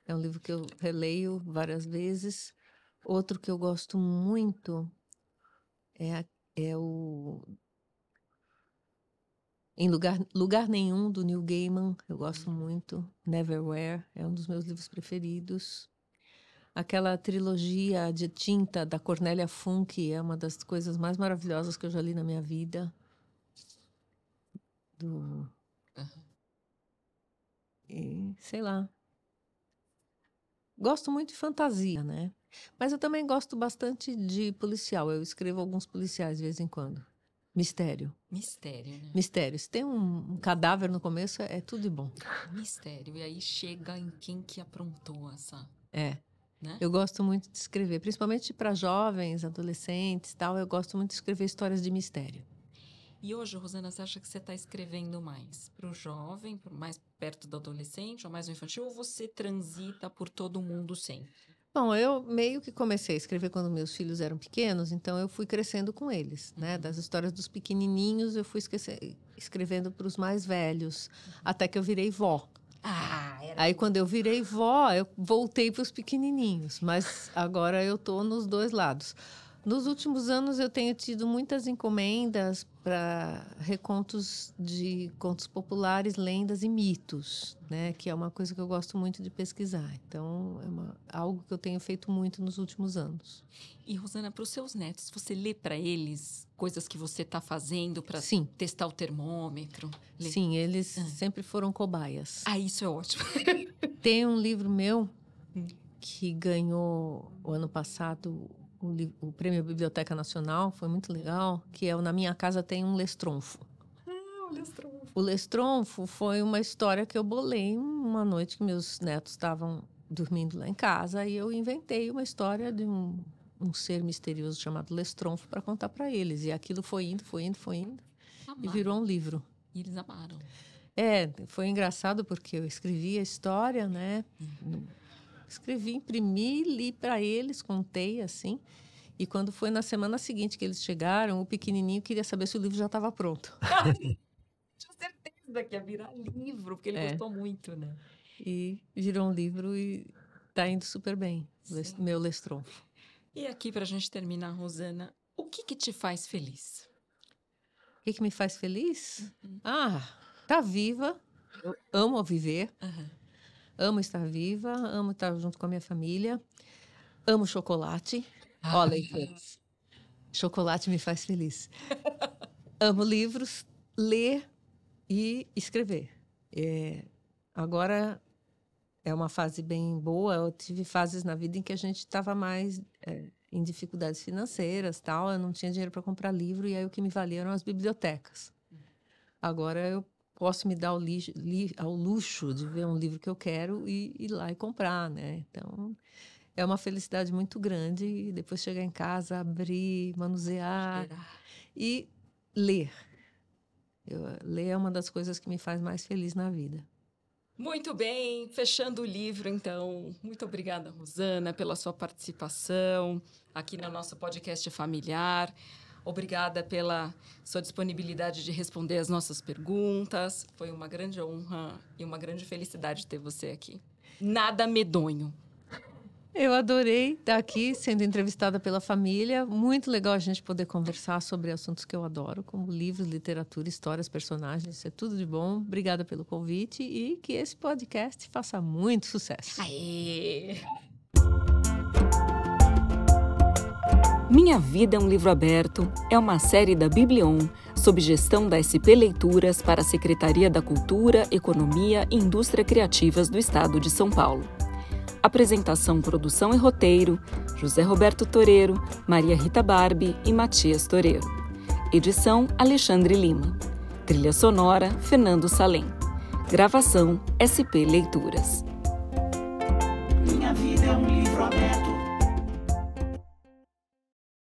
[SPEAKER 5] É um livro que eu releio várias vezes. Outro que eu gosto muito é, a- é o Em Lugar, Lugar Nenhum, do Neil Gaiman, eu gosto muito. Neverwhere é um dos meus livros preferidos. Aquela trilogia de tinta da Cornélia Funk é uma das coisas mais maravilhosas que eu já li na minha vida. Do... E, sei lá. Gosto muito de fantasia, né? Mas eu também gosto bastante de policial. Eu escrevo alguns policiais de vez em quando. Mistério.
[SPEAKER 2] Mistério, né?
[SPEAKER 5] Mistério. Se tem um, um cadáver no começo, é, tudo de bom.
[SPEAKER 2] Mistério. E aí chega em quem que aprontou essa,
[SPEAKER 5] É.
[SPEAKER 2] né?
[SPEAKER 5] Eu gosto muito de escrever, principalmente para jovens, adolescentes, tal. Eu gosto muito de escrever histórias de mistério.
[SPEAKER 2] E hoje, Rosana, você acha que você está escrevendo mais para o jovem, mais perto do adolescente, ou mais no infantil, ou você transita por todo mundo sempre?
[SPEAKER 5] Bom, eu meio que comecei a escrever quando meus filhos eram pequenos, então eu fui crescendo com eles, né? Das histórias dos pequenininhos, eu fui esquece- escrevendo para os mais velhos, até que eu virei vó.
[SPEAKER 2] Ah, era
[SPEAKER 5] Aí quando eu virei vó, eu voltei para os pequenininhos, mas agora eu tô nos dois lados. Nos últimos anos eu tenho tido muitas encomendas para recontos de contos populares, lendas e mitos, né? Que é uma coisa que eu gosto muito de pesquisar. Então é uma- algo que eu tenho feito muito nos últimos anos.
[SPEAKER 2] E, Rosana, para os seus netos, você lê para eles coisas que você está fazendo para testar o termômetro? Lê.
[SPEAKER 5] sim, eles
[SPEAKER 2] Ah.
[SPEAKER 5] sempre foram cobaias.
[SPEAKER 2] Ah, isso é ótimo.
[SPEAKER 5] Tem um livro meu
[SPEAKER 2] Hum.
[SPEAKER 5] que ganhou o ano passado o, o Prêmio Biblioteca Nacional, foi muito legal, que é o Na Minha Casa Tem um Lestronfo. O Lestronfo foi uma história que eu bolei uma noite que meus netos estavam dormindo lá em casa e eu inventei uma história de um, um ser misterioso chamado Lestronfo para contar para eles. E aquilo foi indo, foi indo, foi indo e
[SPEAKER 2] Amaram.
[SPEAKER 5] virou um livro.
[SPEAKER 2] E eles amaram.
[SPEAKER 5] É, foi engraçado porque eu escrevi a história, né? Escrevi, imprimi, li para eles, contei assim. E quando foi na semana seguinte que eles chegaram, o pequenininho queria saber se o livro já estava pronto.
[SPEAKER 2] Tinha certeza que ia virar livro, porque ele
[SPEAKER 5] É.
[SPEAKER 2] gostou muito, né?
[SPEAKER 5] E virou um livro e tá indo super bem. Les- Meu Lestronfo.
[SPEAKER 2] E aqui, pra gente terminar, Rosana, o que que te faz feliz?
[SPEAKER 5] O que, que me faz feliz? Ah, tá viva. Eu amo viver.
[SPEAKER 2] Aham.
[SPEAKER 5] Amo estar viva. Amo estar junto com a minha família. Amo chocolate. Ó, leitores. Chocolate me faz feliz. amo livros, ler e escrever. É, agora é uma fase bem boa. Eu tive fases na vida em que a gente estava mais é, em dificuldades financeiras, tal. Eu não tinha dinheiro para comprar livro e aí o que me valia eram as bibliotecas. Agora eu posso me dar lixo- li- ao luxo de ver um livro que eu quero e ir lá e comprar, né? Então é uma felicidade muito grande e depois chegar em casa, abrir, manusear
[SPEAKER 2] Esperar.
[SPEAKER 5] e ler. Eu, ler é uma das coisas que me faz mais feliz na vida.
[SPEAKER 2] Muito bem, fechando o livro, então. Muito obrigada, Rosana, pela sua participação aqui no nosso podcast familiar. Obrigada pela sua disponibilidade de responder as nossas perguntas. Foi uma grande honra e uma grande felicidade ter você aqui. Nada medonho.
[SPEAKER 5] Eu adorei estar aqui sendo entrevistada pela família. Muito legal a gente poder conversar sobre assuntos que eu adoro, como livros, literatura, histórias, personagens. Isso é tudo de bom. Obrigada pelo convite e que esse podcast faça muito sucesso.
[SPEAKER 2] Aê!
[SPEAKER 6] Minha Vida é um Livro Aberto é uma série da Biblion, sob gestão da SP Leituras para a Secretaria da Cultura, Economia e Indústria Criativas do Estado de São Paulo. Apresentação, produção e roteiro: José Roberto Toreiro, Maria Rita Barbi e Matias Toreiro. Edição: Alexandre Lima. Trilha sonora: Fernando Salem. Gravação: SP Leituras.
[SPEAKER 4] Minha vida é um livro aberto.